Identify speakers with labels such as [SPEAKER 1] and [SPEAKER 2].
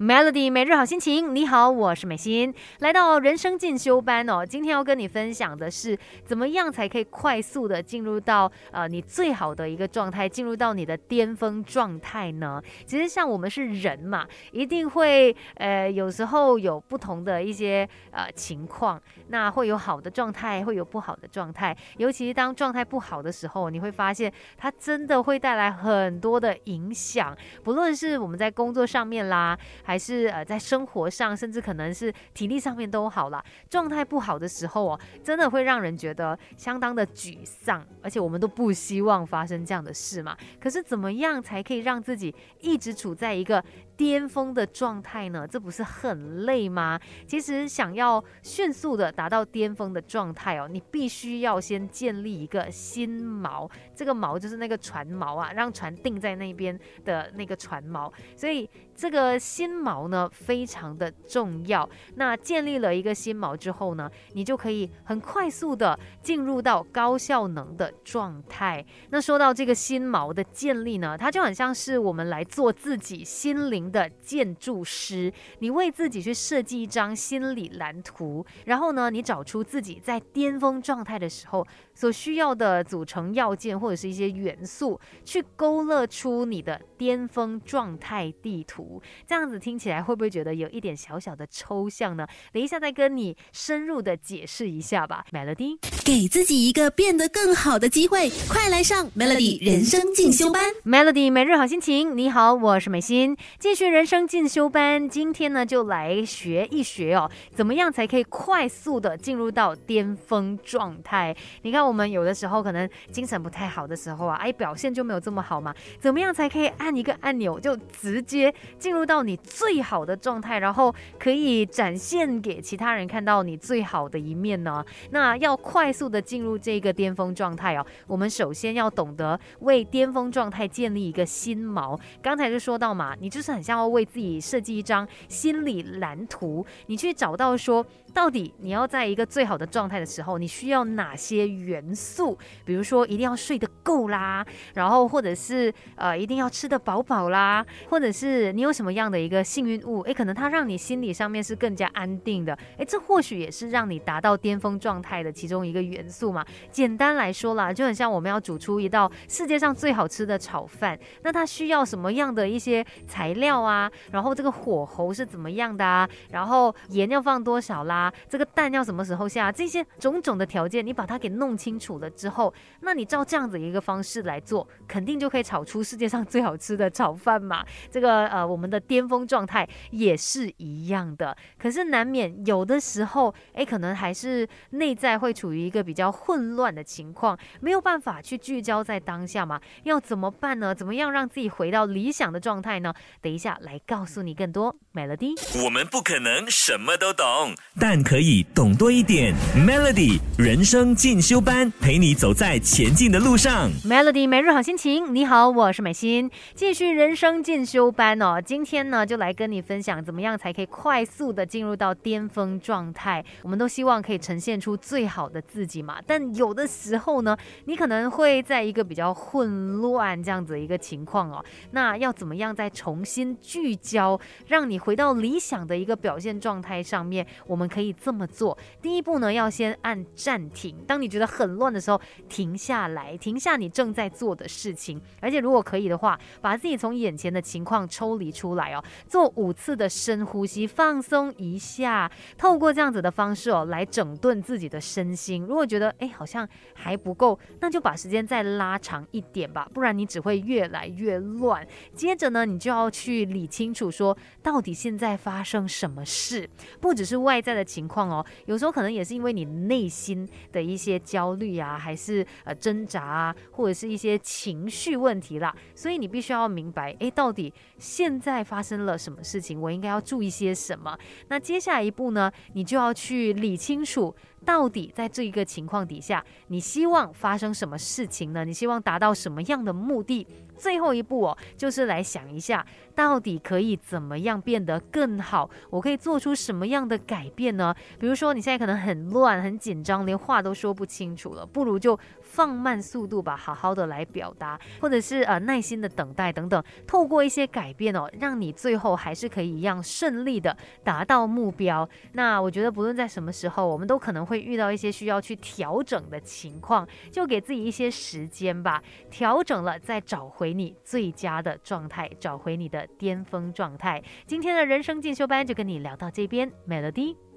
[SPEAKER 1] Melody 每日好心情，你好，我是美心，来到人生进修班哦。今天要跟你分享的是，怎么样才可以快速的进入到呃你最好的一个状态，进入到你的巅峰状态呢？其实像我们是人嘛，一定会呃有时候有不同的一些呃情况，那会有好的状态，会有不好的状态。尤其是当状态不好的时候，你会发现它真的会带来很多的影响，不论是我们在工作上面啦。还是呃，在生活上，甚至可能是体力上面都好了。状态不好的时候哦，真的会让人觉得相当的沮丧，而且我们都不希望发生这样的事嘛。可是怎么样才可以让自己一直处在一个？巅峰的状态呢？这不是很累吗？其实想要迅速的达到巅峰的状态哦，你必须要先建立一个新锚，这个锚就是那个船锚啊，让船定在那边的那个船锚。所以这个新锚呢非常的重要。那建立了一个新锚之后呢，你就可以很快速的进入到高效能的状态。那说到这个新锚的建立呢，它就很像是我们来做自己心灵。的建筑师，你为自己去设计一张心理蓝图，然后呢，你找出自己在巅峰状态的时候所需要的组成要件或者是一些元素，去勾勒出你的巅峰状态地图。这样子听起来会不会觉得有一点小小的抽象呢？等一下再跟你深入的解释一下吧。Melody，
[SPEAKER 2] 给自己一个变得更好的机会，快来上 Melody 人生进修班。
[SPEAKER 1] Melody 每日好心情，你好，我是美心，继学人生进修班，今天呢就来学一学哦，怎么样才可以快速的进入到巅峰状态？你看，我们有的时候可能精神不太好的时候啊，哎，表现就没有这么好嘛。怎么样才可以按一个按钮就直接进入到你最好的状态，然后可以展现给其他人看到你最好的一面呢？那要快速的进入这个巅峰状态哦，我们首先要懂得为巅峰状态建立一个新锚。刚才就说到嘛，你就是很。要为自己设计一张心理蓝图，你去找到说，到底你要在一个最好的状态的时候，你需要哪些元素？比如说，一定要睡得够啦，然后或者是呃，一定要吃得饱饱啦，或者是你有什么样的一个幸运物？诶，可能它让你心理上面是更加安定的。诶，这或许也是让你达到巅峰状态的其中一个元素嘛。简单来说啦，就很像我们要煮出一道世界上最好吃的炒饭，那它需要什么样的一些材料？啊，然后这个火候是怎么样的啊？然后盐要放多少啦？这个蛋要什么时候下？这些种种的条件，你把它给弄清楚了之后，那你照这样子一个方式来做，肯定就可以炒出世界上最好吃的 炒饭嘛。这个呃，我们的巅峰状态也是一样的。可是难免有的时候，哎，可能还是内在会处于一个比较混乱的情况，没有办法去聚焦在当下嘛。要怎么办呢？怎么样让自己回到理想的状态呢？等一下。来告诉你更多 Melody。
[SPEAKER 3] 我们不可能什么都懂，但可以懂多一点。Melody 人生进修班，陪你走在前进的路上。
[SPEAKER 1] Melody 每日好心情，你好，我是美心，继续人生进修班哦。今天呢，就来跟你分享怎么样才可以快速的进入到巅峰状态。我们都希望可以呈现出最好的自己嘛，但有的时候呢，你可能会在一个比较混乱这样子一个情况哦。那要怎么样再重新？聚焦，让你回到理想的一个表现状态上面。我们可可以这么做：第一步呢，要先按暂停。当你觉得很乱的时候，停下来，停下你正在做的事情。而且如果可以的话，把自己从眼前的情况抽离出来哦，做五次的深呼吸，放松一下。透过这样子的方式哦，来整顿自己的身心。如果觉得哎好像还不够，那就把时间再拉长一点吧，不然你只会越来越乱。接着呢，你就要去。理清楚，说到底现在发生什么事，不只是外在的情况哦，有时候可能也是因为你内心的一些焦虑啊，还是呃挣扎啊，或者是一些情绪问题啦，所以你必须要明白，哎，到底现在发生了什么事情，我应该要注意些什么？那接下来一步呢，你就要去理清楚。到底在这一个情况底下，你希望发生什么事情呢？你希望达到什么样的目的？最后一步哦，就是来想一下，到底可以怎么样变得更好？我可以做出什么样的改变呢？比如说你现在可能很乱、很紧张，连话都说不清楚了，不如就放慢速度吧，好好的来表达，或者是呃耐心的等待等等，透过一些改变哦，让你最后还是可以一样顺利的达到目标。那我觉得不论在什么时候，我们都可能会遇到一些需要去调整的情况，就给自己一些时间吧，调整了再找回你最佳的状态，找回你的巅峰状态。今天的人生进修班就跟你聊到这边，Melody。